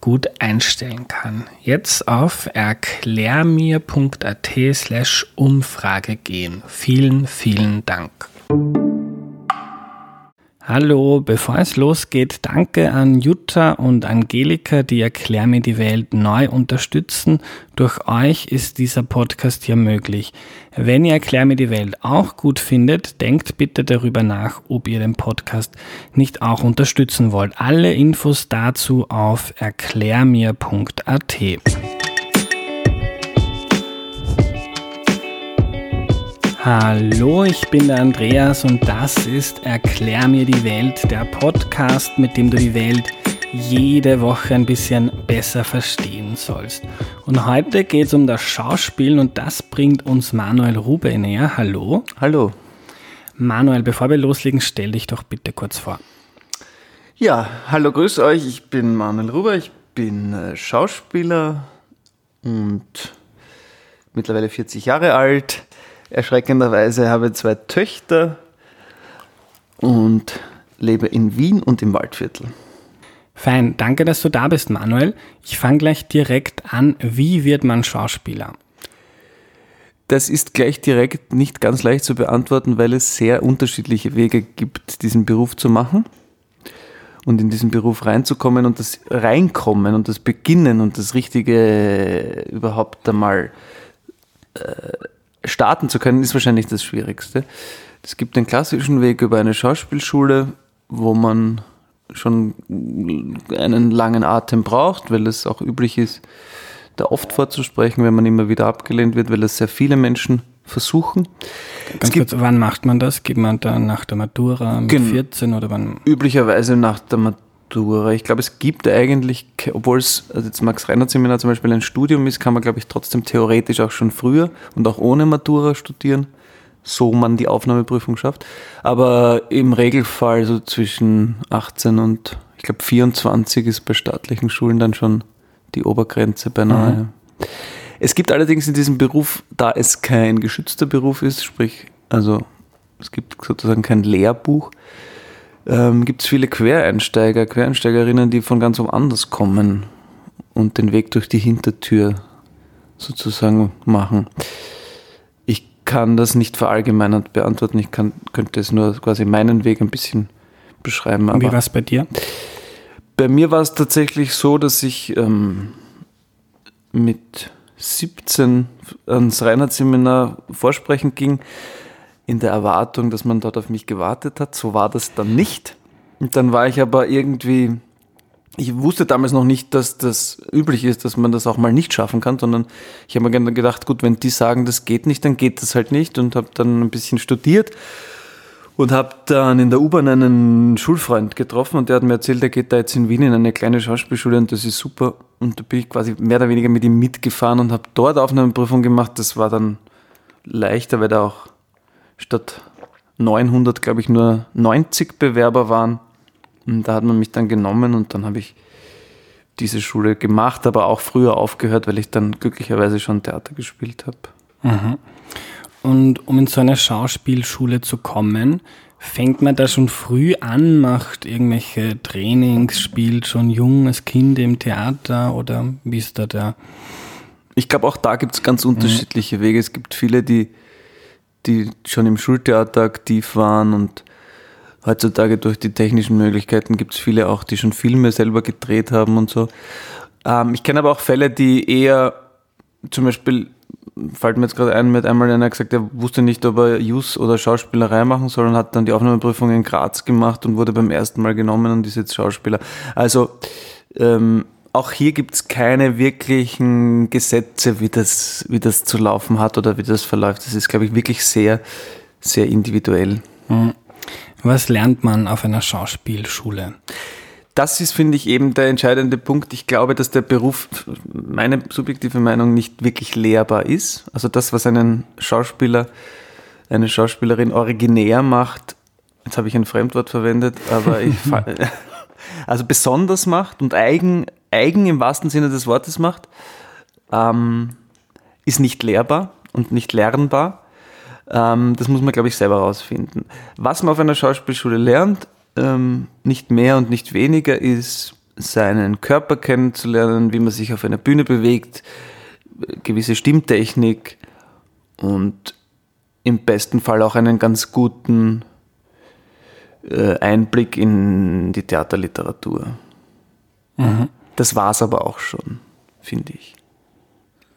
gut einstellen kann. Jetzt auf erklärmir.at slash Umfrage gehen. Vielen, vielen Dank. Hallo, bevor es losgeht, danke an Jutta und Angelika, die Erklär mir die Welt neu unterstützen. Durch euch ist dieser Podcast hier möglich. Wenn ihr Erklär mir die Welt auch gut findet, denkt bitte darüber nach, ob ihr den Podcast nicht auch unterstützen wollt. Alle Infos dazu auf erklärmir.at. Hallo, ich bin der Andreas und das ist Erklär mir die Welt, der Podcast, mit dem du die Welt jede Woche ein bisschen besser verstehen sollst. Und heute geht es um das Schauspielen und das bringt uns Manuel Rube näher. Hallo. Hallo. Manuel, bevor wir loslegen, stell dich doch bitte kurz vor. Ja, hallo, grüß euch. Ich bin Manuel Ruber, ich bin äh, Schauspieler und mittlerweile 40 Jahre alt erschreckenderweise habe ich zwei Töchter und lebe in Wien und im Waldviertel. Fein, danke, dass du da bist, Manuel. Ich fange gleich direkt an. Wie wird man Schauspieler? Das ist gleich direkt nicht ganz leicht zu beantworten, weil es sehr unterschiedliche Wege gibt, diesen Beruf zu machen und in diesen Beruf reinzukommen und das Reinkommen und das Beginnen und das Richtige überhaupt einmal äh, starten zu können, ist wahrscheinlich das Schwierigste. Es gibt den klassischen Weg über eine Schauspielschule, wo man schon einen langen Atem braucht, weil es auch üblich ist, da oft vorzusprechen, wenn man immer wieder abgelehnt wird, weil das sehr viele Menschen versuchen. Ganz kurz, wann macht man das? Geht man dann nach der Matura mit 14 oder wann? Üblicherweise nach der Matura Matura. Ich glaube, es gibt eigentlich, obwohl es also jetzt Max Reiner Seminar zum Beispiel ein Studium ist, kann man, glaube ich, trotzdem theoretisch auch schon früher und auch ohne Matura studieren, so man die Aufnahmeprüfung schafft. Aber im Regelfall so zwischen 18 und ich glaube 24 ist bei staatlichen Schulen dann schon die Obergrenze beinahe. Mhm. Es gibt allerdings in diesem Beruf, da es kein geschützter Beruf ist, sprich, also es gibt sozusagen kein Lehrbuch, ähm, gibt es viele Quereinsteiger, Quereinsteigerinnen, die von ganz woanders kommen und den Weg durch die Hintertür sozusagen machen. Ich kann das nicht verallgemeinert beantworten, ich kann, könnte es nur quasi meinen Weg ein bisschen beschreiben. Aber Wie war es bei dir? Bei mir war es tatsächlich so, dass ich ähm, mit 17 ans Reinhardt-Seminar vorsprechen ging in der Erwartung, dass man dort auf mich gewartet hat. So war das dann nicht. Und dann war ich aber irgendwie, ich wusste damals noch nicht, dass das üblich ist, dass man das auch mal nicht schaffen kann, sondern ich habe mir gedacht, gut, wenn die sagen, das geht nicht, dann geht das halt nicht und habe dann ein bisschen studiert und habe dann in der U-Bahn einen Schulfreund getroffen und der hat mir erzählt, er geht da jetzt in Wien in eine kleine Schauspielschule und das ist super. Und da bin ich quasi mehr oder weniger mit ihm mitgefahren und habe dort Aufnahmeprüfung gemacht. Das war dann leichter, weil da auch statt 900, glaube ich, nur 90 Bewerber waren. Und da hat man mich dann genommen und dann habe ich diese Schule gemacht, aber auch früher aufgehört, weil ich dann glücklicherweise schon Theater gespielt habe. Mhm. Und um in so eine Schauspielschule zu kommen, fängt man da schon früh an, macht irgendwelche Trainings, spielt schon jung als Kind im Theater oder wie ist da der? Ich glaube, auch da gibt es ganz unterschiedliche mhm. Wege. Es gibt viele, die die schon im Schultheater aktiv waren und heutzutage durch die technischen Möglichkeiten gibt es viele auch, die schon Filme selber gedreht haben und so. Ähm, ich kenne aber auch Fälle, die eher zum Beispiel fällt mir jetzt gerade ein, mit einmal einer gesagt, er wusste nicht, ob er Jus oder Schauspielerei machen soll und hat dann die Aufnahmeprüfung in Graz gemacht und wurde beim ersten Mal genommen und ist jetzt Schauspieler. Also ähm, auch hier gibt es keine wirklichen Gesetze, wie das, wie das zu laufen hat oder wie das verläuft. Das ist, glaube ich, wirklich sehr, sehr individuell. Mhm. Was lernt man auf einer Schauspielschule? Das ist, finde ich, eben der entscheidende Punkt. Ich glaube, dass der Beruf, meine subjektive Meinung, nicht wirklich lehrbar ist. Also das, was einen Schauspieler, eine Schauspielerin originär macht, jetzt habe ich ein Fremdwort verwendet, aber ich, also besonders macht und eigen, eigen im wahrsten Sinne des Wortes macht, ähm, ist nicht lehrbar und nicht lernbar. Ähm, das muss man, glaube ich, selber herausfinden. Was man auf einer Schauspielschule lernt, ähm, nicht mehr und nicht weniger, ist seinen Körper kennenzulernen, wie man sich auf einer Bühne bewegt, gewisse Stimmtechnik und im besten Fall auch einen ganz guten äh, Einblick in die Theaterliteratur. Mhm. Das war es aber auch schon, finde ich.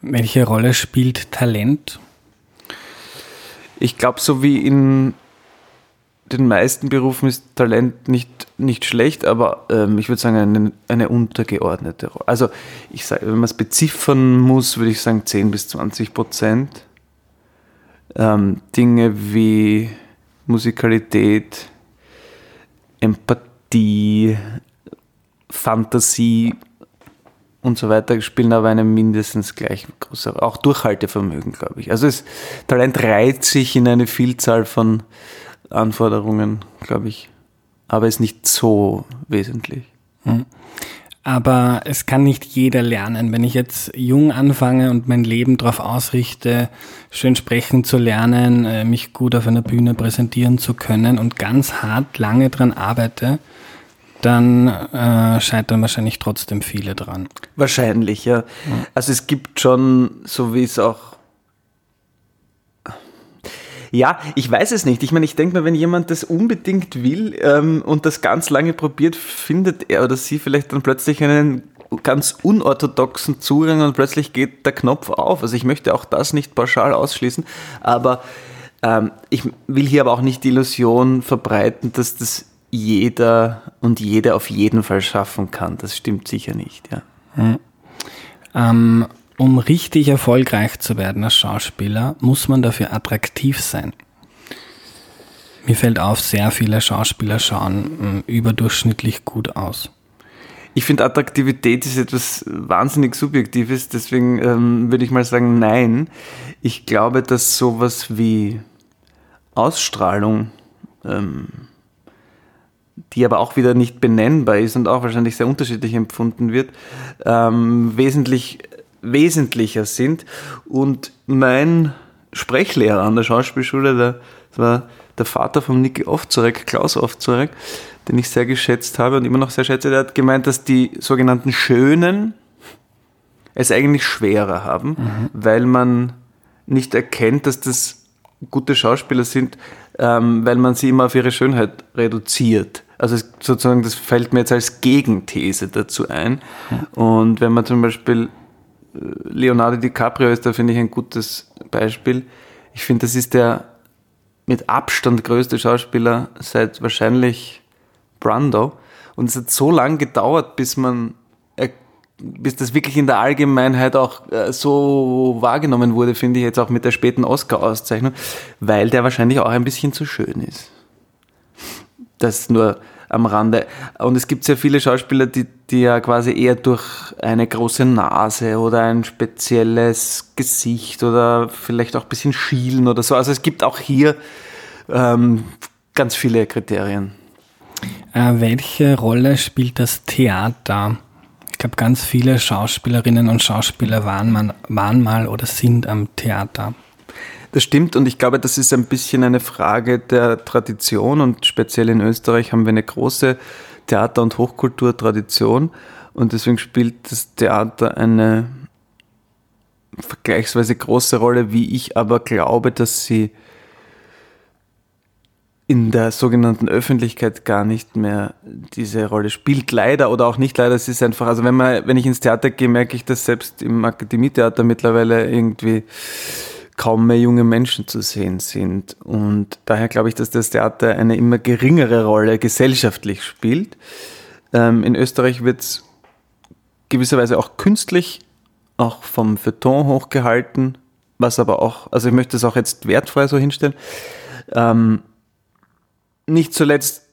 Welche Rolle spielt Talent? Ich glaube, so wie in den meisten Berufen ist Talent nicht, nicht schlecht, aber ähm, ich würde sagen, eine, eine untergeordnete Rolle. Also, ich sage, wenn man es beziffern muss, würde ich sagen 10 bis 20 Prozent. Ähm, Dinge wie Musikalität, Empathie, Fantasie und so weiter spielen aber eine mindestens gleich große, auch Durchhaltevermögen, glaube ich. Also das Talent reiht sich in eine Vielzahl von Anforderungen, glaube ich. Aber ist nicht so wesentlich. Hm. Aber es kann nicht jeder lernen. Wenn ich jetzt jung anfange und mein Leben darauf ausrichte, schön sprechen zu lernen, äh, mich gut auf einer Bühne präsentieren zu können und ganz hart lange dran arbeite, dann äh, scheitern wahrscheinlich trotzdem viele dran. Wahrscheinlich, ja. Also es gibt schon, so wie es auch ja, ich weiß es nicht. Ich meine, ich denke mir, wenn jemand das unbedingt will ähm, und das ganz lange probiert, findet er oder sie vielleicht dann plötzlich einen ganz unorthodoxen Zugang und plötzlich geht der Knopf auf. Also ich möchte auch das nicht pauschal ausschließen, aber ähm, ich will hier aber auch nicht die Illusion verbreiten, dass das jeder und jede auf jeden Fall schaffen kann. Das stimmt sicher nicht, ja. Hm. Ähm, um richtig erfolgreich zu werden als Schauspieler, muss man dafür attraktiv sein. Mir fällt auf, sehr viele Schauspieler schauen hm, überdurchschnittlich gut aus. Ich finde, Attraktivität ist etwas wahnsinnig Subjektives, deswegen ähm, würde ich mal sagen, nein. Ich glaube, dass sowas wie Ausstrahlung, ähm, die aber auch wieder nicht benennbar ist und auch wahrscheinlich sehr unterschiedlich empfunden wird, ähm, wesentlich wesentlicher sind. Und mein Sprechlehrer an der Schauspielschule, der, das war der Vater von Niki Ofzorek, Klaus Ofzorek, den ich sehr geschätzt habe und immer noch sehr schätze, der hat gemeint, dass die sogenannten Schönen es eigentlich schwerer haben, mhm. weil man nicht erkennt, dass das gute Schauspieler sind, ähm, weil man sie immer auf ihre Schönheit reduziert. Also sozusagen, das fällt mir jetzt als Gegenthese dazu ein. Und wenn man zum Beispiel Leonardo DiCaprio ist da, finde ich, ein gutes Beispiel. Ich finde, das ist der mit Abstand größte Schauspieler seit wahrscheinlich Brando. Und es hat so lange gedauert, bis man, äh, bis das wirklich in der Allgemeinheit auch äh, so wahrgenommen wurde, finde ich jetzt auch mit der späten Oscar-Auszeichnung, weil der wahrscheinlich auch ein bisschen zu schön ist. Das nur am Rande. Und es gibt sehr viele Schauspieler, die, die ja quasi eher durch eine große Nase oder ein spezielles Gesicht oder vielleicht auch ein bisschen schielen oder so. Also es gibt auch hier ähm, ganz viele Kriterien. Äh, welche Rolle spielt das Theater? Glaube, ganz viele Schauspielerinnen und Schauspieler waren, man, waren mal oder sind am Theater. Das stimmt und ich glaube, das ist ein bisschen eine Frage der Tradition und speziell in Österreich haben wir eine große Theater- und Hochkulturtradition und deswegen spielt das Theater eine vergleichsweise große Rolle, wie ich aber glaube, dass sie in der sogenannten Öffentlichkeit gar nicht mehr diese Rolle spielt. Leider oder auch nicht leider. Es ist einfach, also wenn man, wenn ich ins Theater gehe, merke ich, dass selbst im Akademietheater mittlerweile irgendwie kaum mehr junge Menschen zu sehen sind. Und daher glaube ich, dass das Theater eine immer geringere Rolle gesellschaftlich spielt. Ähm, in Österreich wird es gewisserweise auch künstlich, auch vom Feuilleton hochgehalten, was aber auch, also ich möchte es auch jetzt wertfrei so hinstellen. Ähm, nicht zuletzt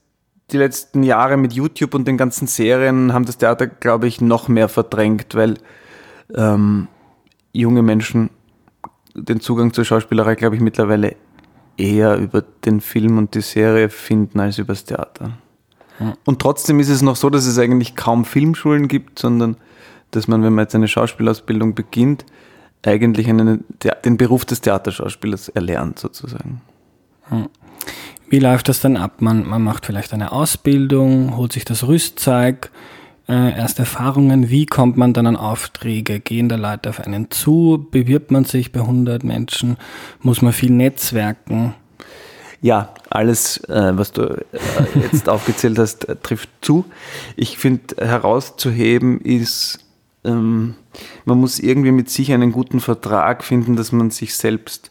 die letzten Jahre mit YouTube und den ganzen Serien haben das Theater, glaube ich, noch mehr verdrängt, weil ähm, junge Menschen den Zugang zur Schauspielerei, glaube ich, mittlerweile eher über den Film und die Serie finden als übers Theater. Hm. Und trotzdem ist es noch so, dass es eigentlich kaum Filmschulen gibt, sondern dass man, wenn man jetzt eine Schauspielausbildung beginnt, eigentlich einen, den Beruf des Theaterschauspielers erlernt, sozusagen. Hm. Wie läuft das dann ab? Man, man macht vielleicht eine Ausbildung, holt sich das Rüstzeug, äh, erste Erfahrungen. Wie kommt man dann an Aufträge? Gehen da Leute auf einen zu? Bewirbt man sich bei 100 Menschen? Muss man viel netzwerken? Ja, alles, äh, was du äh, jetzt aufgezählt hast, äh, trifft zu. Ich finde, herauszuheben ist, ähm, man muss irgendwie mit sich einen guten Vertrag finden, dass man sich selbst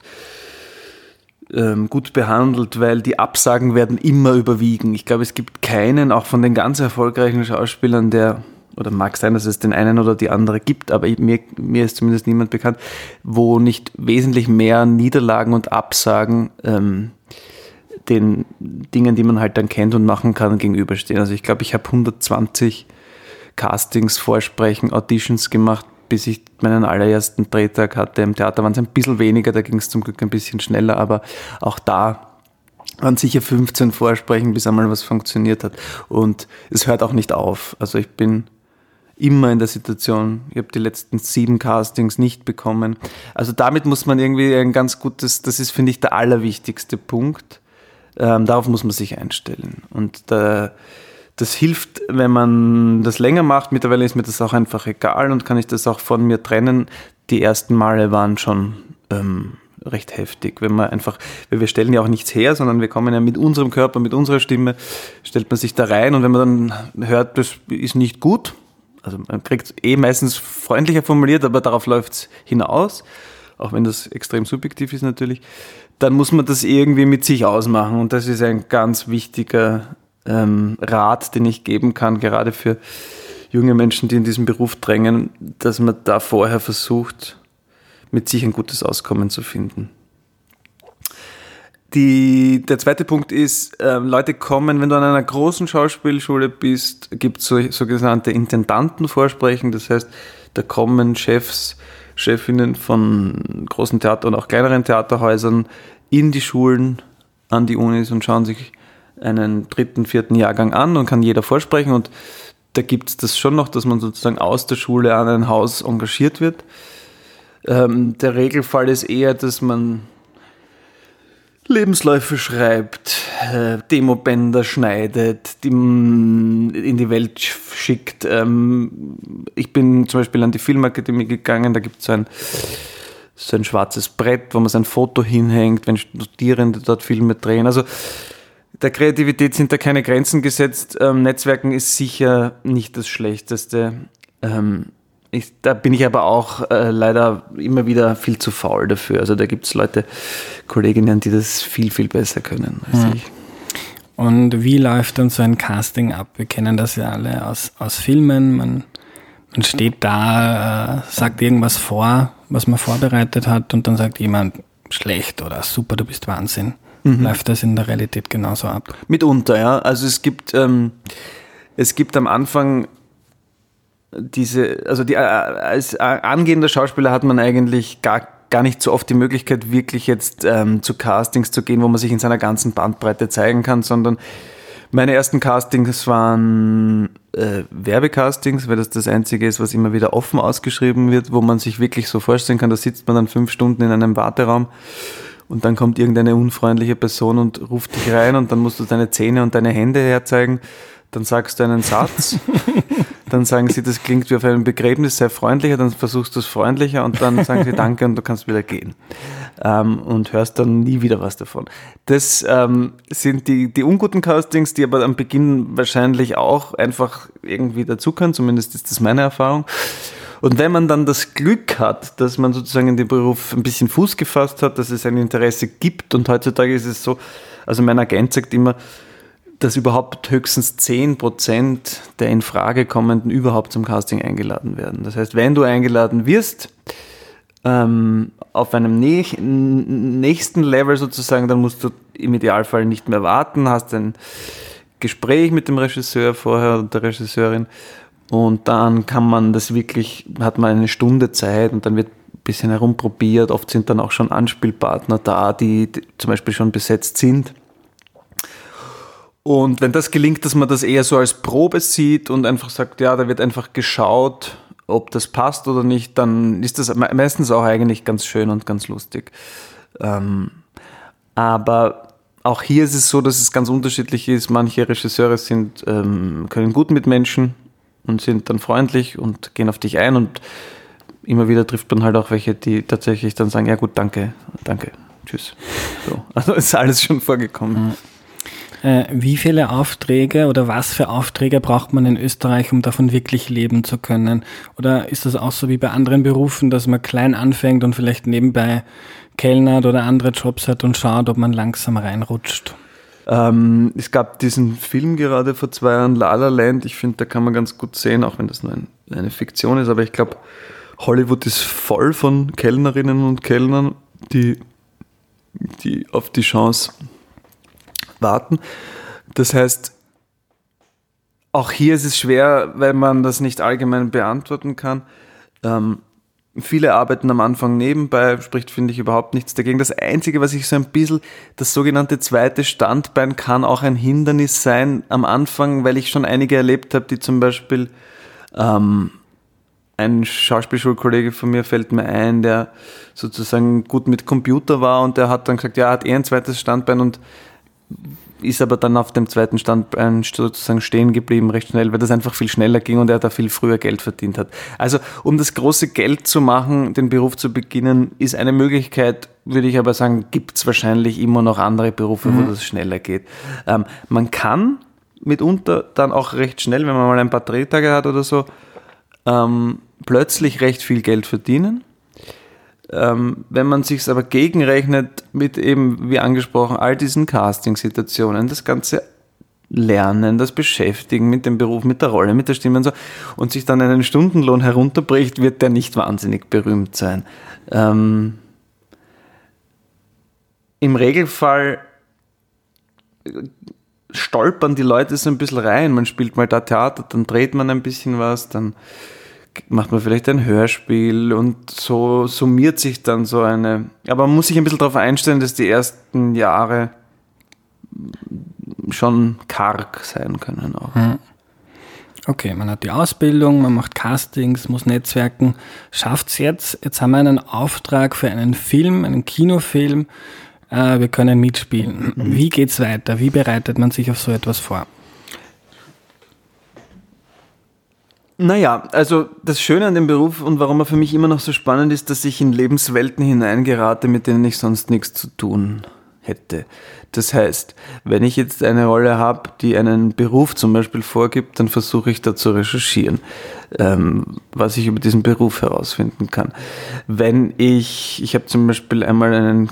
ähm, gut behandelt, weil die Absagen werden immer überwiegen. Ich glaube, es gibt keinen, auch von den ganz erfolgreichen Schauspielern, der, oder mag sein, dass es den einen oder die andere gibt, aber mir, mir ist zumindest niemand bekannt, wo nicht wesentlich mehr Niederlagen und Absagen ähm, den Dingen, die man halt dann kennt und machen kann, gegenüberstehen. Also ich glaube, ich habe 120 Castings, Vorsprechen, Auditions gemacht, bis ich meinen allerersten Drehtag hatte. Im Theater waren es ein bisschen weniger, da ging es zum Glück ein bisschen schneller, aber auch da waren sicher 15 Vorsprechen, bis einmal was funktioniert hat. Und es hört auch nicht auf. Also ich bin immer in der Situation, ich habe die letzten sieben Castings nicht bekommen. Also damit muss man irgendwie ein ganz gutes, das ist, finde ich, der allerwichtigste Punkt. Ähm, darauf muss man sich einstellen. Und da, das hilft, wenn man das länger macht. Mittlerweile ist mir das auch einfach egal und kann ich das auch von mir trennen. Die ersten Male waren schon ähm, recht heftig, wenn man einfach, wir stellen ja auch nichts her, sondern wir kommen ja mit unserem Körper, mit unserer Stimme, stellt man sich da rein und wenn man dann hört, das ist nicht gut, also man kriegt es eh meistens freundlicher formuliert, aber darauf läuft es hinaus, auch wenn das extrem subjektiv ist natürlich, dann muss man das irgendwie mit sich ausmachen und das ist ein ganz wichtiger ähm, Rat, den ich geben kann, gerade für junge Menschen, die in diesen Beruf drängen, dass man da vorher versucht, mit sich ein gutes Auskommen zu finden. Die, der zweite Punkt ist, äh, Leute kommen, wenn du an einer großen Schauspielschule bist, gibt es so, sogenannte Intendantenvorsprechen, das heißt, da kommen Chefs, Chefinnen von großen Theater und auch kleineren Theaterhäusern in die Schulen, an die Unis und schauen sich einen dritten, vierten Jahrgang an und kann jeder vorsprechen. Und da gibt es das schon noch, dass man sozusagen aus der Schule an ein Haus engagiert wird. Ähm, der Regelfall ist eher, dass man Lebensläufe schreibt, äh, Demobänder schneidet, die in die Welt schickt. Ähm, ich bin zum Beispiel an die Filmakademie gegangen, da gibt es so ein, so ein schwarzes Brett, wo man sein Foto hinhängt, wenn Studierende dort Filme drehen. Also der Kreativität sind da keine Grenzen gesetzt. Ähm, Netzwerken ist sicher nicht das Schlechteste. Ähm, ich, da bin ich aber auch äh, leider immer wieder viel zu faul dafür. Also da gibt es Leute, Kolleginnen, die das viel, viel besser können als hm. ich. Und wie läuft dann so ein Casting ab? Wir kennen das ja alle aus, aus Filmen. Man, man steht da, äh, sagt irgendwas vor, was man vorbereitet hat und dann sagt jemand schlecht oder super, du bist Wahnsinn. Mhm. Läuft das in der Realität genauso ab? Mitunter, ja. Also es gibt, ähm, es gibt am Anfang diese, also die, äh, als angehender Schauspieler hat man eigentlich gar, gar nicht so oft die Möglichkeit, wirklich jetzt ähm, zu Castings zu gehen, wo man sich in seiner ganzen Bandbreite zeigen kann, sondern meine ersten Castings waren äh, Werbecastings, weil das das einzige ist, was immer wieder offen ausgeschrieben wird, wo man sich wirklich so vorstellen kann, da sitzt man dann fünf Stunden in einem Warteraum und dann kommt irgendeine unfreundliche Person und ruft dich rein und dann musst du deine Zähne und deine Hände herzeigen. Dann sagst du einen Satz, dann sagen sie, das klingt wie auf einem Begräbnis, sehr freundlicher, dann versuchst du es freundlicher und dann sagen sie Danke und du kannst wieder gehen. ähm, und hörst dann nie wieder was davon. Das ähm, sind die, die unguten Castings, die aber am Beginn wahrscheinlich auch einfach irgendwie dazukommen, zumindest ist das meine Erfahrung. Und wenn man dann das Glück hat, dass man sozusagen in dem Beruf ein bisschen Fuß gefasst hat, dass es ein Interesse gibt und heutzutage ist es so, also mein Agent sagt immer, dass überhaupt höchstens 10% der in Frage kommenden überhaupt zum Casting eingeladen werden. Das heißt, wenn du eingeladen wirst, ähm, auf einem nächsten Level sozusagen, dann musst du im Idealfall nicht mehr warten, hast ein Gespräch mit dem Regisseur vorher und der Regisseurin und dann kann man das wirklich, hat man eine Stunde Zeit und dann wird ein bisschen herumprobiert. Oft sind dann auch schon Anspielpartner da, die, die zum Beispiel schon besetzt sind. Und wenn das gelingt, dass man das eher so als Probe sieht und einfach sagt, ja, da wird einfach geschaut, ob das passt oder nicht, dann ist das meistens auch eigentlich ganz schön und ganz lustig. Ähm, aber auch hier ist es so, dass es ganz unterschiedlich ist. Manche Regisseure sind, ähm, können gut mit Menschen und sind dann freundlich und gehen auf dich ein und immer wieder trifft man halt auch welche, die tatsächlich dann sagen, ja gut, danke, danke, tschüss. So. Also ist alles schon vorgekommen. Äh, wie viele Aufträge oder was für Aufträge braucht man in Österreich, um davon wirklich leben zu können? Oder ist das auch so wie bei anderen Berufen, dass man klein anfängt und vielleicht nebenbei kellnert oder andere Jobs hat und schaut, ob man langsam reinrutscht? Ähm, es gab diesen Film gerade vor zwei Jahren, La La Land. Ich finde, da kann man ganz gut sehen, auch wenn das nur ein, eine Fiktion ist. Aber ich glaube, Hollywood ist voll von Kellnerinnen und Kellnern, die, die auf die Chance warten. Das heißt, auch hier ist es schwer, weil man das nicht allgemein beantworten kann. Ähm, Viele arbeiten am Anfang nebenbei, spricht, finde ich, überhaupt nichts dagegen. Das Einzige, was ich so ein bisschen, das sogenannte zweite Standbein kann auch ein Hindernis sein am Anfang, weil ich schon einige erlebt habe, die zum Beispiel, ähm, ein Schauspielschulkollege von mir fällt mir ein, der sozusagen gut mit Computer war und der hat dann gesagt, ja, er hat eh ein zweites Standbein und ist aber dann auf dem zweiten Standbein sozusagen stehen geblieben, recht schnell, weil das einfach viel schneller ging und er da viel früher Geld verdient hat. Also um das große Geld zu machen, den Beruf zu beginnen, ist eine Möglichkeit, würde ich aber sagen, gibt es wahrscheinlich immer noch andere Berufe, mhm. wo das schneller geht. Ähm, man kann mitunter dann auch recht schnell, wenn man mal ein paar Drehtage hat oder so, ähm, plötzlich recht viel Geld verdienen. Ähm, wenn man sich aber gegenrechnet mit eben, wie angesprochen, all diesen Casting-Situationen, das ganze Lernen, das Beschäftigen mit dem Beruf, mit der Rolle, mit der Stimme und so, und sich dann einen Stundenlohn herunterbricht, wird der nicht wahnsinnig berühmt sein. Ähm, Im Regelfall stolpern die Leute so ein bisschen rein. Man spielt mal da Theater, dann dreht man ein bisschen was, dann macht man vielleicht ein Hörspiel und so summiert sich dann so eine. Aber man muss sich ein bisschen darauf einstellen, dass die ersten Jahre schon karg sein können auch. Mhm. Okay, man hat die Ausbildung, man macht Castings, muss Netzwerken. Schafft es jetzt? Jetzt haben wir einen Auftrag für einen Film, einen Kinofilm. Äh, wir können mitspielen. Mhm. Wie geht's weiter? Wie bereitet man sich auf so etwas vor? Naja, also das Schöne an dem Beruf und warum er für mich immer noch so spannend ist, dass ich in Lebenswelten hineingerate, mit denen ich sonst nichts zu tun hätte. Das heißt, wenn ich jetzt eine Rolle habe, die einen Beruf zum Beispiel vorgibt, dann versuche ich da zu recherchieren, ähm, was ich über diesen Beruf herausfinden kann. Wenn ich, ich habe zum Beispiel einmal einen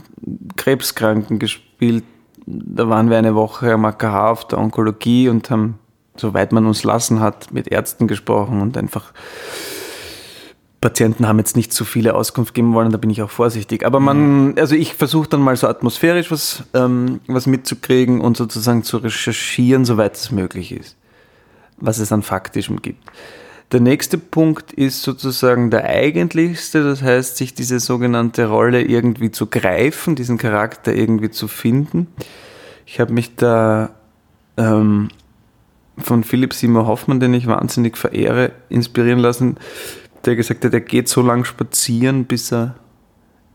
Krebskranken gespielt, da waren wir eine Woche am AKH auf der Onkologie und haben soweit man uns lassen hat, mit Ärzten gesprochen und einfach Patienten haben jetzt nicht zu viele Auskunft geben wollen, da bin ich auch vorsichtig. Aber man, also ich versuche dann mal so atmosphärisch was, ähm, was mitzukriegen und sozusagen zu recherchieren, soweit es möglich ist, was es an Faktischem gibt. Der nächste Punkt ist sozusagen der eigentlichste, das heißt, sich diese sogenannte Rolle irgendwie zu greifen, diesen Charakter irgendwie zu finden. Ich habe mich da ähm, von Philipp Simon Hoffmann, den ich wahnsinnig verehre, inspirieren lassen, der gesagt hat, er geht so lang spazieren, bis er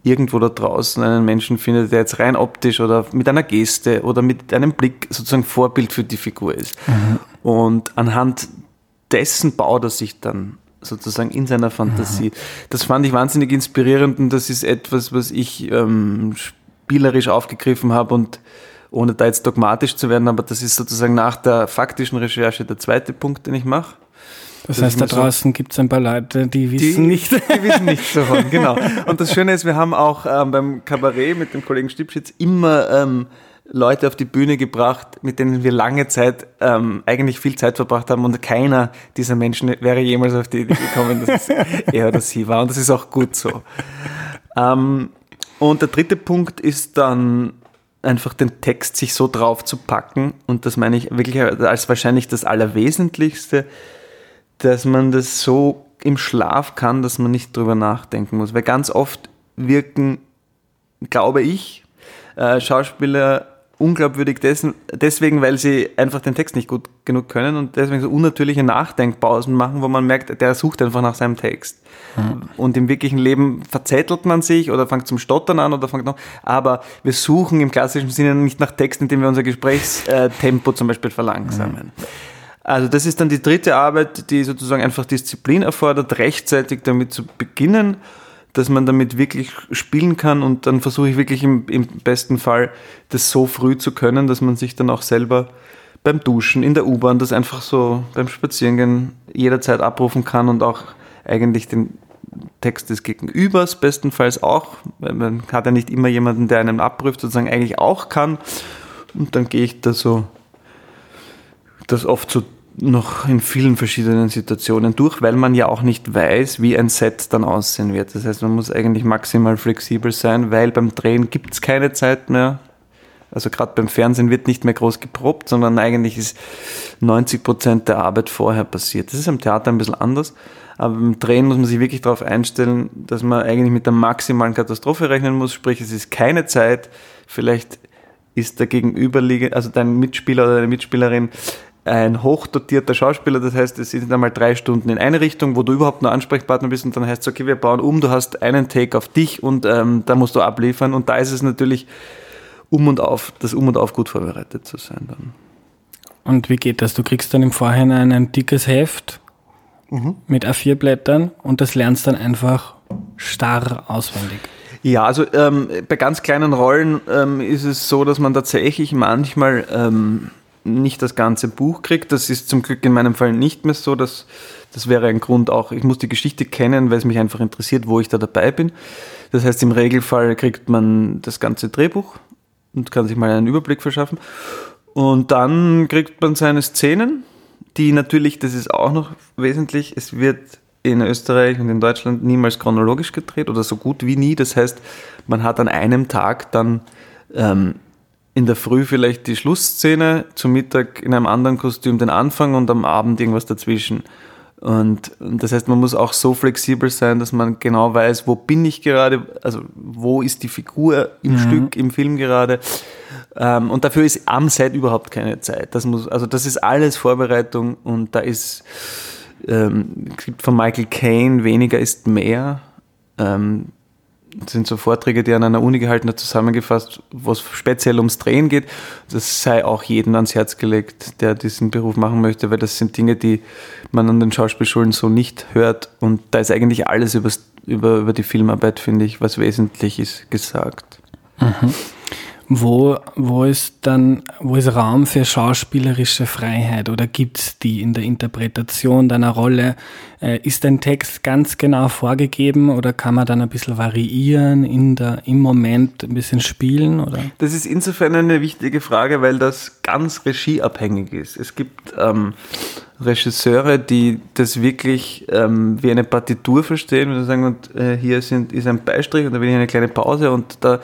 irgendwo da draußen einen Menschen findet, der jetzt rein optisch oder mit einer Geste oder mit einem Blick sozusagen Vorbild für die Figur ist. Mhm. Und anhand dessen baut er sich dann sozusagen in seiner Fantasie. Mhm. Das fand ich wahnsinnig inspirierend und das ist etwas, was ich ähm, spielerisch aufgegriffen habe und ohne da jetzt dogmatisch zu werden, aber das ist sozusagen nach der faktischen Recherche der zweite Punkt, den ich mache. Das, das heißt, da draußen so, gibt es ein paar Leute, die wissen die, nicht. Die wissen nichts davon, genau. Und das Schöne ist, wir haben auch ähm, beim Kabarett mit dem Kollegen Stipschitz immer ähm, Leute auf die Bühne gebracht, mit denen wir lange Zeit ähm, eigentlich viel Zeit verbracht haben und keiner dieser Menschen wäre jemals auf die Idee gekommen, dass es er oder sie war. Und das ist auch gut so. Ähm, und der dritte Punkt ist dann einfach den Text sich so drauf zu packen, und das meine ich wirklich als wahrscheinlich das Allerwesentlichste, dass man das so im Schlaf kann, dass man nicht drüber nachdenken muss. Weil ganz oft wirken, glaube ich, äh, Schauspieler unglaubwürdig dessen, deswegen, weil sie einfach den Text nicht gut genug können und deswegen so unnatürliche Nachdenkpausen machen, wo man merkt, der sucht einfach nach seinem Text. Mhm. Und im wirklichen Leben verzettelt man sich oder fängt zum Stottern an oder fängt noch, aber wir suchen im klassischen Sinne nicht nach Text, indem wir unser Gesprächstempo zum Beispiel verlangsamen. Mhm. Also das ist dann die dritte Arbeit, die sozusagen einfach Disziplin erfordert, rechtzeitig damit zu beginnen dass man damit wirklich spielen kann und dann versuche ich wirklich im, im besten Fall das so früh zu können, dass man sich dann auch selber beim Duschen, in der U-Bahn, das einfach so beim Spazierengehen jederzeit abrufen kann und auch eigentlich den Text des Gegenübers bestenfalls auch, weil man hat ja nicht immer jemanden, der einen abprüft, sozusagen eigentlich auch kann. Und dann gehe ich da so das oft so noch in vielen verschiedenen Situationen durch, weil man ja auch nicht weiß, wie ein Set dann aussehen wird. Das heißt, man muss eigentlich maximal flexibel sein, weil beim Drehen gibt es keine Zeit mehr. Also gerade beim Fernsehen wird nicht mehr groß geprobt, sondern eigentlich ist 90 Prozent der Arbeit vorher passiert. Das ist am Theater ein bisschen anders, aber beim Drehen muss man sich wirklich darauf einstellen, dass man eigentlich mit der maximalen Katastrophe rechnen muss, sprich es ist keine Zeit, vielleicht ist der Gegenüberliegende, also dein Mitspieler oder deine Mitspielerin ein hochdotierter Schauspieler, das heißt, es sind einmal drei Stunden in eine Richtung, wo du überhaupt nur Ansprechpartner bist und dann heißt es, okay, wir bauen um, du hast einen Take auf dich und ähm, da musst du abliefern und da ist es natürlich um und auf, das um und auf gut vorbereitet zu sein dann. Und wie geht das? Du kriegst dann im Vorhinein ein dickes Heft mhm. mit A4-Blättern und das lernst dann einfach starr auswendig. Ja, also ähm, bei ganz kleinen Rollen ähm, ist es so, dass man tatsächlich manchmal ähm, nicht das ganze Buch kriegt. Das ist zum Glück in meinem Fall nicht mehr so. Das, das wäre ein Grund auch, ich muss die Geschichte kennen, weil es mich einfach interessiert, wo ich da dabei bin. Das heißt, im Regelfall kriegt man das ganze Drehbuch und kann sich mal einen Überblick verschaffen. Und dann kriegt man seine Szenen, die natürlich, das ist auch noch wesentlich, es wird in Österreich und in Deutschland niemals chronologisch gedreht oder so gut wie nie. Das heißt, man hat an einem Tag dann ähm, in der Früh vielleicht die Schlussszene, zum Mittag in einem anderen Kostüm den Anfang und am Abend irgendwas dazwischen. Und, und, das heißt, man muss auch so flexibel sein, dass man genau weiß, wo bin ich gerade, also wo ist die Figur im mhm. Stück, im Film gerade. Ähm, und dafür ist am Set überhaupt keine Zeit. Das muss, also das ist alles Vorbereitung und da ist ähm, gibt von Michael Caine weniger ist mehr. Ähm, sind so Vorträge, die an einer Uni gehalten hat, zusammengefasst, wo es speziell ums Drehen geht. Das sei auch jedem ans Herz gelegt, der diesen Beruf machen möchte, weil das sind Dinge, die man an den Schauspielschulen so nicht hört. Und da ist eigentlich alles über, über die Filmarbeit, finde ich, was wesentlich ist, gesagt. Mhm. Wo, wo ist dann, wo ist Raum für schauspielerische Freiheit oder gibt es die in der Interpretation deiner Rolle? Äh, ist dein Text ganz genau vorgegeben oder kann man dann ein bisschen variieren, in der, im Moment ein bisschen spielen? Oder? Das ist insofern eine wichtige Frage, weil das ganz regieabhängig ist. Es gibt ähm, Regisseure, die das wirklich ähm, wie eine Partitur verstehen und sagen, und, äh, hier sind, ist ein Beistrich und da will ich eine kleine Pause und da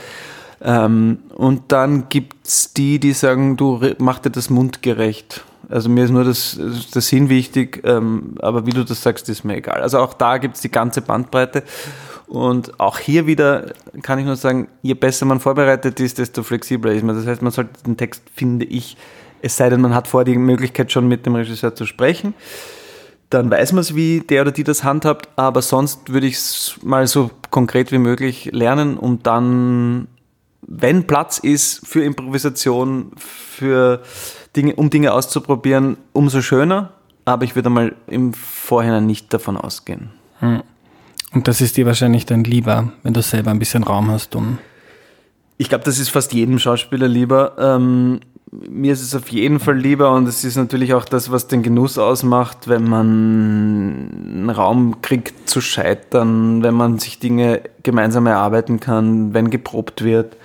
ähm, und dann gibt es die, die sagen, du mach dir das mundgerecht. Also mir ist nur das, der Sinn wichtig, ähm, aber wie du das sagst, ist mir egal. Also auch da gibt es die ganze Bandbreite. Und auch hier wieder kann ich nur sagen, je besser man vorbereitet ist, desto flexibler ist man. Das heißt, man sollte den Text, finde ich, es sei denn, man hat vor die Möglichkeit schon mit dem Regisseur zu sprechen, dann weiß man es, wie der oder die das handhabt. Aber sonst würde ich es mal so konkret wie möglich lernen, um dann wenn Platz ist für Improvisation, für Dinge, um Dinge auszuprobieren, umso schöner. Aber ich würde mal im Vorhinein nicht davon ausgehen. Hm. Und das ist dir wahrscheinlich dann lieber, wenn du selber ein bisschen Raum hast, um. Ich glaube, das ist fast jedem Schauspieler lieber. Ähm, mir ist es auf jeden Fall lieber und es ist natürlich auch das, was den Genuss ausmacht, wenn man einen Raum kriegt zu scheitern, wenn man sich Dinge gemeinsam erarbeiten kann, wenn geprobt wird,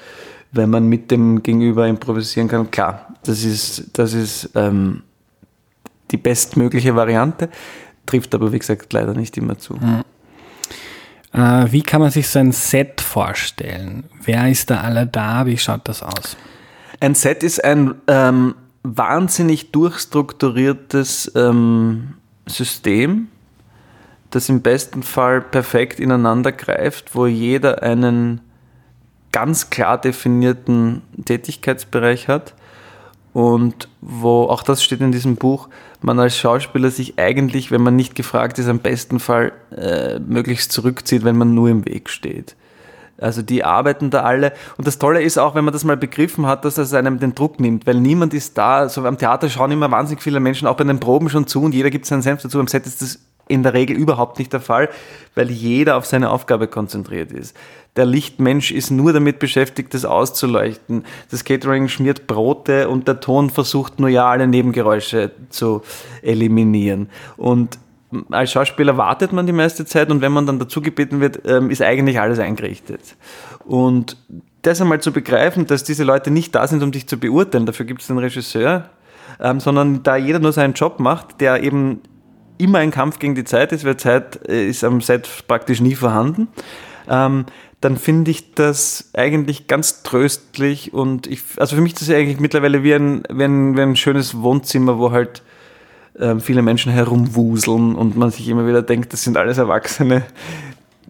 wenn man mit dem Gegenüber improvisieren kann. Klar, das ist, das ist ähm, die bestmögliche Variante, trifft aber wie gesagt leider nicht immer zu. Mhm. Äh, wie kann man sich so ein Set vorstellen? Wer ist da alle da? Wie schaut das aus? Ein Set ist ein ähm, wahnsinnig durchstrukturiertes ähm, System, das im besten Fall perfekt ineinander greift, wo jeder einen ganz klar definierten Tätigkeitsbereich hat und wo, auch das steht in diesem Buch, man als Schauspieler sich eigentlich, wenn man nicht gefragt ist, am besten Fall äh, möglichst zurückzieht, wenn man nur im Weg steht. Also die arbeiten da alle. Und das Tolle ist auch, wenn man das mal begriffen hat, dass es einem den Druck nimmt, weil niemand ist da. So am Theater schauen immer wahnsinnig viele Menschen, auch bei den Proben schon zu und jeder gibt seinen Senf dazu. Am Set ist das in der Regel überhaupt nicht der Fall, weil jeder auf seine Aufgabe konzentriert ist. Der Lichtmensch ist nur damit beschäftigt, das auszuleuchten. Das Catering schmiert Brote und der Ton versucht nur ja alle Nebengeräusche zu eliminieren. Und als Schauspieler wartet man die meiste Zeit und wenn man dann dazu gebeten wird, ähm, ist eigentlich alles eingerichtet. Und das einmal zu begreifen, dass diese Leute nicht da sind, um dich zu beurteilen, dafür gibt es den Regisseur, ähm, sondern da jeder nur seinen Job macht, der eben immer ein Kampf gegen die Zeit ist, weil Zeit äh, ist am Set praktisch nie vorhanden. Ähm, dann finde ich das eigentlich ganz tröstlich und ich, also für mich ist das eigentlich mittlerweile wie ein, wie ein, wie ein schönes Wohnzimmer, wo halt äh, viele Menschen herumwuseln und man sich immer wieder denkt, das sind alles erwachsene,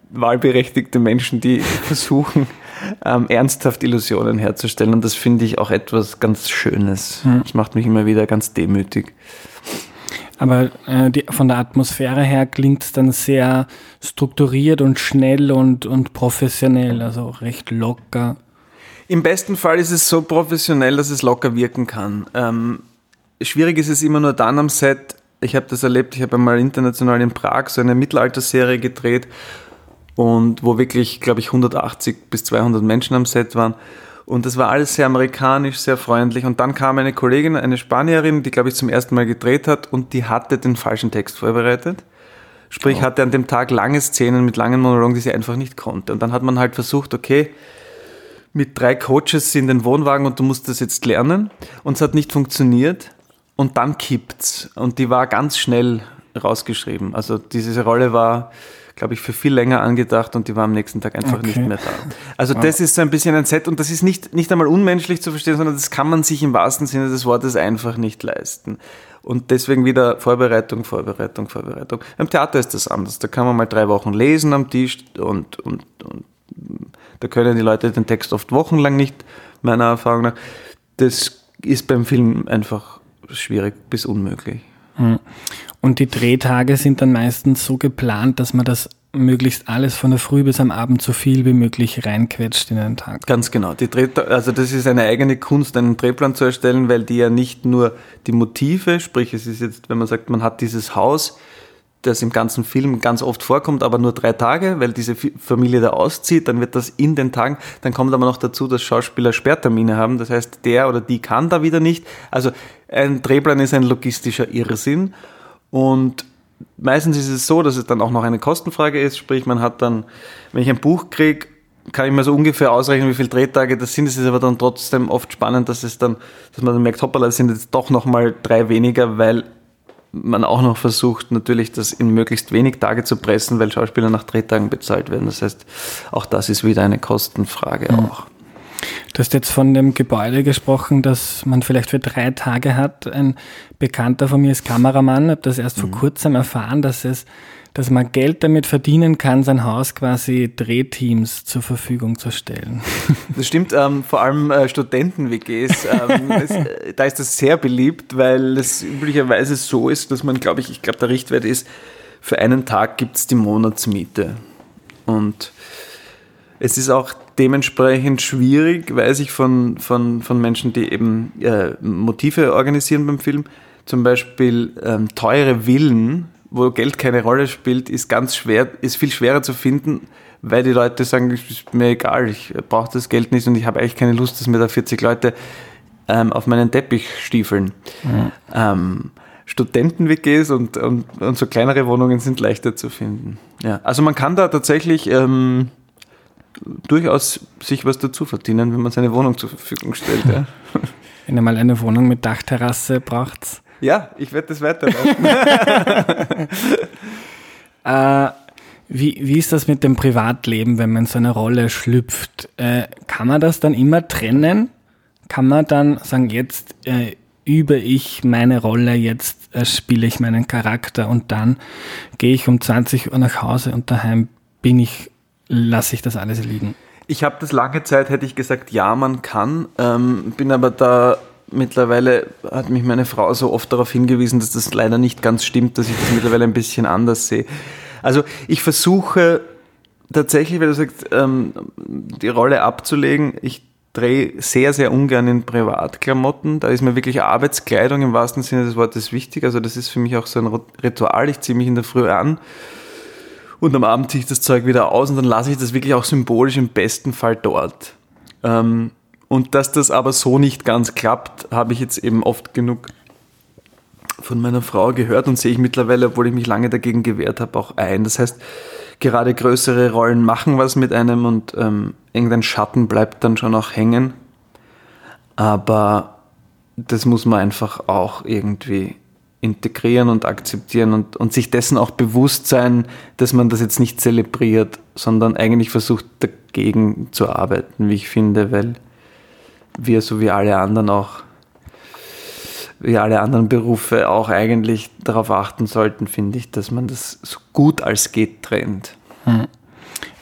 wahlberechtigte Menschen, die versuchen, ähm, ernsthaft Illusionen herzustellen. Und das finde ich auch etwas ganz Schönes. Hm. Das macht mich immer wieder ganz demütig. Aber äh, die, von der Atmosphäre her klingt es dann sehr strukturiert und schnell und, und professionell, also recht locker. Im besten Fall ist es so professionell, dass es locker wirken kann. Ähm, schwierig ist es immer nur dann am Set. Ich habe das erlebt, ich habe einmal international in Prag so eine Mittelalterserie gedreht und wo wirklich, glaube ich, 180 bis 200 Menschen am Set waren. Und das war alles sehr amerikanisch, sehr freundlich. Und dann kam eine Kollegin, eine Spanierin, die, glaube ich, zum ersten Mal gedreht hat und die hatte den falschen Text vorbereitet. Sprich, oh. hatte an dem Tag lange Szenen mit langen Monologen, die sie einfach nicht konnte. Und dann hat man halt versucht, okay, mit drei Coaches in den Wohnwagen und du musst das jetzt lernen. Und es hat nicht funktioniert. Und dann kippt's. Und die war ganz schnell rausgeschrieben. Also diese Rolle war glaube ich, für viel länger angedacht und die war am nächsten Tag einfach okay. nicht mehr da. Also das ist so ein bisschen ein Set und das ist nicht, nicht einmal unmenschlich zu verstehen, sondern das kann man sich im wahrsten Sinne des Wortes einfach nicht leisten. Und deswegen wieder Vorbereitung, Vorbereitung, Vorbereitung. Im Theater ist das anders. Da kann man mal drei Wochen lesen am Tisch und, und, und da können die Leute den Text oft wochenlang nicht, meiner Erfahrung nach. Das ist beim Film einfach schwierig bis unmöglich. Und die Drehtage sind dann meistens so geplant, dass man das möglichst alles von der Früh bis am Abend so viel wie möglich reinquetscht in einen Tag. Ganz genau. Die Dreh also das ist eine eigene Kunst, einen Drehplan zu erstellen, weil die ja nicht nur die Motive, sprich es ist jetzt, wenn man sagt, man hat dieses Haus, das im ganzen Film ganz oft vorkommt, aber nur drei Tage, weil diese Familie da auszieht, dann wird das in den Tagen, dann kommt aber noch dazu, dass Schauspieler Sperrtermine haben, das heißt, der oder die kann da wieder nicht. Also ein Drehplan ist ein logistischer Irrsinn und meistens ist es so, dass es dann auch noch eine Kostenfrage ist, sprich man hat dann, wenn ich ein Buch kriege, kann ich mir so ungefähr ausrechnen, wie viele Drehtage das sind. Es ist aber dann trotzdem oft spannend, dass es dann, dass man dann merkt, hoppala, das sind jetzt doch nochmal drei weniger, weil man auch noch versucht, natürlich das in möglichst wenig Tage zu pressen, weil Schauspieler nach Drehtagen bezahlt werden. Das heißt, auch das ist wieder eine Kostenfrage mhm. auch. Du hast jetzt von dem Gebäude gesprochen, das man vielleicht für drei Tage hat. Ein Bekannter von mir ist Kameramann, habe das erst mhm. vor kurzem erfahren, dass es dass man Geld damit verdienen kann, sein Haus quasi Drehteams zur Verfügung zu stellen. Das stimmt, ähm, vor allem äh, Studenten-WGs, ähm, äh, da ist das sehr beliebt, weil es üblicherweise so ist, dass man, glaube ich, ich glaube, der Richtwert ist, für einen Tag gibt es die Monatsmiete. Und es ist auch dementsprechend schwierig, weiß ich von, von, von Menschen, die eben äh, Motive organisieren beim Film, zum Beispiel ähm, teure Villen wo Geld keine Rolle spielt, ist ganz schwer, ist viel schwerer zu finden, weil die Leute sagen, es ist mir egal, ich brauche das Geld nicht und ich habe eigentlich keine Lust, dass mir da 40 Leute ähm, auf meinen Teppich stiefeln. Mhm. Ähm, Studenten-WGs und, und, und, so kleinere Wohnungen sind leichter zu finden. Ja, also man kann da tatsächlich ähm, durchaus sich was dazu verdienen, wenn man seine Wohnung zur Verfügung stellt. Ja. Wenn ihr mal eine Wohnung mit Dachterrasse braucht. Ja, ich werde das weiterleiten. äh, wie, wie ist das mit dem Privatleben, wenn man in so eine Rolle schlüpft? Äh, kann man das dann immer trennen? Kann man dann sagen, jetzt äh, übe ich meine Rolle, jetzt äh, spiele ich meinen Charakter und dann gehe ich um 20 Uhr nach Hause und daheim bin ich, lasse ich das alles liegen? Ich habe das lange Zeit, hätte ich gesagt, ja, man kann, ähm, bin aber da mittlerweile, hat mich meine Frau so oft darauf hingewiesen, dass das leider nicht ganz stimmt, dass ich das mittlerweile ein bisschen anders sehe. Also ich versuche tatsächlich, wenn du sagst, ähm, die Rolle abzulegen, ich drehe sehr, sehr ungern in Privatklamotten. Da ist mir wirklich Arbeitskleidung im wahrsten Sinne des Wortes wichtig. Also das ist für mich auch so ein Ritual. Ich ziehe mich in der Früh an und am Abend ziehe ich das Zeug wieder aus und dann lasse ich das wirklich auch symbolisch im besten Fall dort. Ähm, und dass das aber so nicht ganz klappt, habe ich jetzt eben oft genug von meiner Frau gehört und sehe ich mittlerweile, obwohl ich mich lange dagegen gewehrt habe, auch ein. Das heißt, gerade größere Rollen machen was mit einem und ähm, irgendein Schatten bleibt dann schon auch hängen. Aber das muss man einfach auch irgendwie integrieren und akzeptieren und, und sich dessen auch bewusst sein, dass man das jetzt nicht zelebriert, sondern eigentlich versucht dagegen zu arbeiten, wie ich finde, weil wir so wie alle anderen auch wie alle anderen Berufe auch eigentlich darauf achten sollten, finde ich, dass man das so gut als geht trennt. Hm.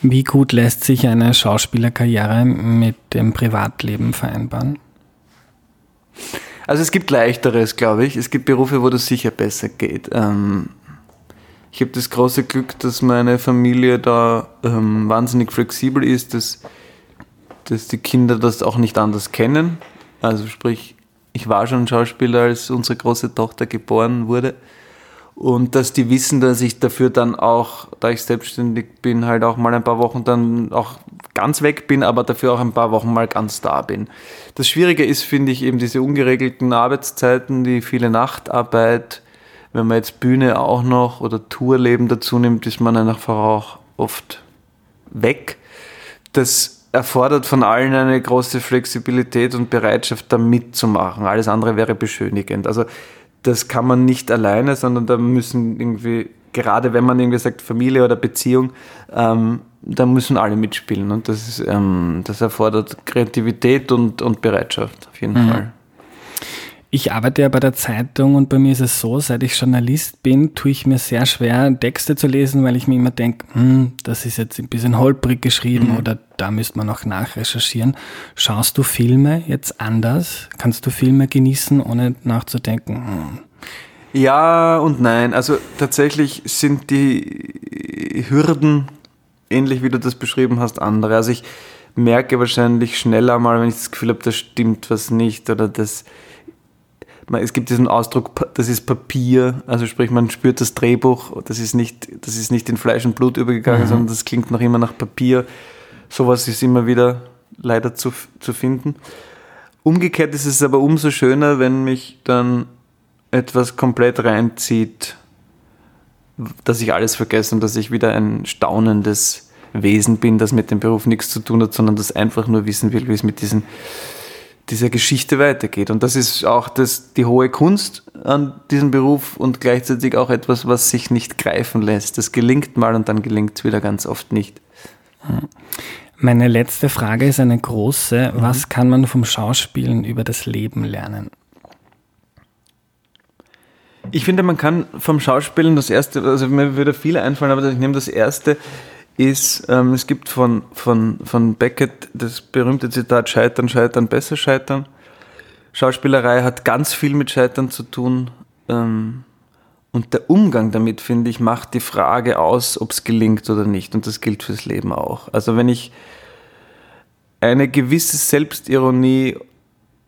Wie gut lässt sich eine Schauspielerkarriere mit dem Privatleben vereinbaren? Also es gibt leichteres, glaube ich. Es gibt Berufe, wo das sicher besser geht. Ähm, ich habe das große Glück, dass meine Familie da ähm, wahnsinnig flexibel ist, dass, dass die Kinder das auch nicht anders kennen. Also sprich, ich war schon Schauspieler, als unsere große Tochter geboren wurde. Und dass die wissen, dass ich dafür dann auch, da ich selbstständig bin, halt auch mal ein paar Wochen dann auch ganz weg bin, aber dafür auch ein paar Wochen mal ganz da bin. Das Schwierige ist, finde ich, eben diese ungeregelten Arbeitszeiten, die viele Nachtarbeit. Wenn man jetzt Bühne auch noch oder Tourleben dazu nimmt, ist man einfach auch oft weg. Das erfordert von allen eine große Flexibilität und Bereitschaft, da mitzumachen. Alles andere wäre beschönigend. Also das kann man nicht alleine, sondern da müssen irgendwie, gerade wenn man irgendwie sagt Familie oder Beziehung, ähm, da müssen alle mitspielen. Und das, ist, ähm, das erfordert Kreativität und, und Bereitschaft auf jeden mhm. Fall. Ich arbeite ja bei der Zeitung und bei mir ist es so, seit ich Journalist bin, tue ich mir sehr schwer, Texte zu lesen, weil ich mir immer denke, hm, das ist jetzt ein bisschen holprig geschrieben mhm. oder da müsste man noch nachrecherchieren. Schaust du Filme jetzt anders? Kannst du Filme genießen, ohne nachzudenken? Hm. Ja und nein. Also tatsächlich sind die Hürden, ähnlich wie du das beschrieben hast, andere. Also ich merke wahrscheinlich schneller mal, wenn ich das Gefühl habe, da stimmt was nicht oder das es gibt diesen Ausdruck, das ist Papier, also sprich, man spürt das Drehbuch, das ist nicht, das ist nicht in Fleisch und Blut übergegangen, mhm. sondern das klingt noch immer nach Papier. Sowas ist immer wieder leider zu, zu finden. Umgekehrt ist es aber umso schöner, wenn mich dann etwas komplett reinzieht, dass ich alles vergesse und dass ich wieder ein staunendes Wesen bin, das mit dem Beruf nichts zu tun hat, sondern das einfach nur wissen will, wie es mit diesen dieser Geschichte weitergeht. Und das ist auch das, die hohe Kunst an diesem Beruf und gleichzeitig auch etwas, was sich nicht greifen lässt. Das gelingt mal und dann gelingt es wieder ganz oft nicht. Meine letzte Frage ist eine große. Mhm. Was kann man vom Schauspielen über das Leben lernen? Ich finde, man kann vom Schauspielen das erste, also mir würde viele einfallen, aber ich nehme das erste, ist, ähm, es gibt von, von, von Beckett das berühmte Zitat Scheitern, Scheitern, besser scheitern. Schauspielerei hat ganz viel mit Scheitern zu tun. Ähm, und der Umgang damit, finde ich, macht die Frage aus, ob es gelingt oder nicht. Und das gilt fürs Leben auch. Also wenn ich eine gewisse Selbstironie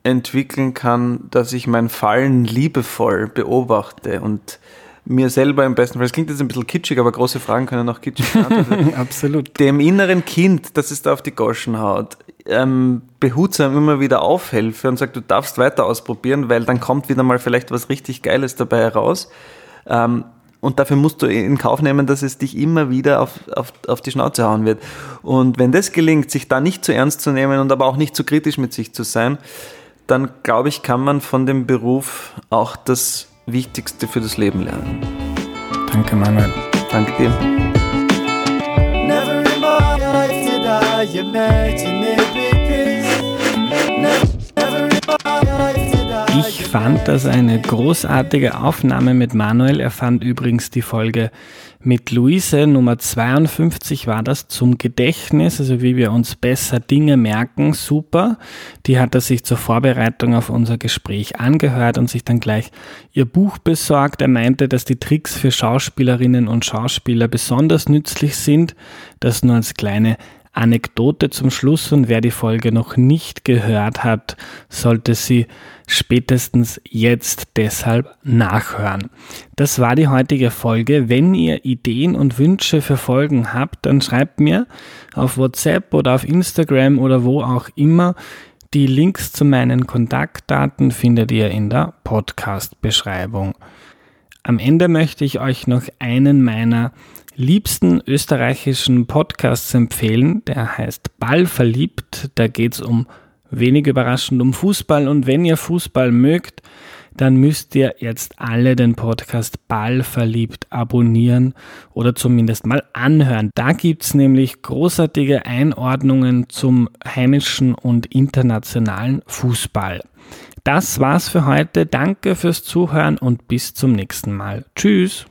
entwickeln kann, dass ich mein Fallen liebevoll beobachte und mir selber im besten Fall, es klingt jetzt ein bisschen kitschig, aber große Fragen können auch kitschig sein. Absolut. Dem inneren Kind, das es da auf die Goschen haut, ähm, behutsam immer wieder aufhelfe und sage, du darfst weiter ausprobieren, weil dann kommt wieder mal vielleicht was richtig Geiles dabei heraus. Ähm, und dafür musst du in Kauf nehmen, dass es dich immer wieder auf, auf, auf die Schnauze hauen wird. Und wenn das gelingt, sich da nicht zu ernst zu nehmen und aber auch nicht zu kritisch mit sich zu sein, dann glaube ich, kann man von dem Beruf auch das Wichtigste für das Leben lernen. Danke, Manuel. Danke dir. Never in my life did I imagine it be Never in my life ich fand das eine großartige Aufnahme mit Manuel. Er fand übrigens die Folge mit Luise, Nummer 52 war das, zum Gedächtnis, also wie wir uns besser Dinge merken, super. Die hat er sich zur Vorbereitung auf unser Gespräch angehört und sich dann gleich ihr Buch besorgt. Er meinte, dass die Tricks für Schauspielerinnen und Schauspieler besonders nützlich sind. Das nur als kleine Anekdote zum Schluss und wer die Folge noch nicht gehört hat, sollte sie spätestens jetzt deshalb nachhören. Das war die heutige Folge. Wenn ihr Ideen und Wünsche für Folgen habt, dann schreibt mir auf WhatsApp oder auf Instagram oder wo auch immer. Die Links zu meinen Kontaktdaten findet ihr in der Podcast-Beschreibung. Am Ende möchte ich euch noch einen meiner liebsten österreichischen Podcasts empfehlen. Der heißt Ball verliebt. Da geht es um wenig überraschend um Fußball. Und wenn ihr Fußball mögt, dann müsst ihr jetzt alle den Podcast Ball verliebt abonnieren oder zumindest mal anhören. Da gibt's nämlich großartige Einordnungen zum heimischen und internationalen Fußball. Das war's für heute. Danke fürs Zuhören und bis zum nächsten Mal. Tschüss.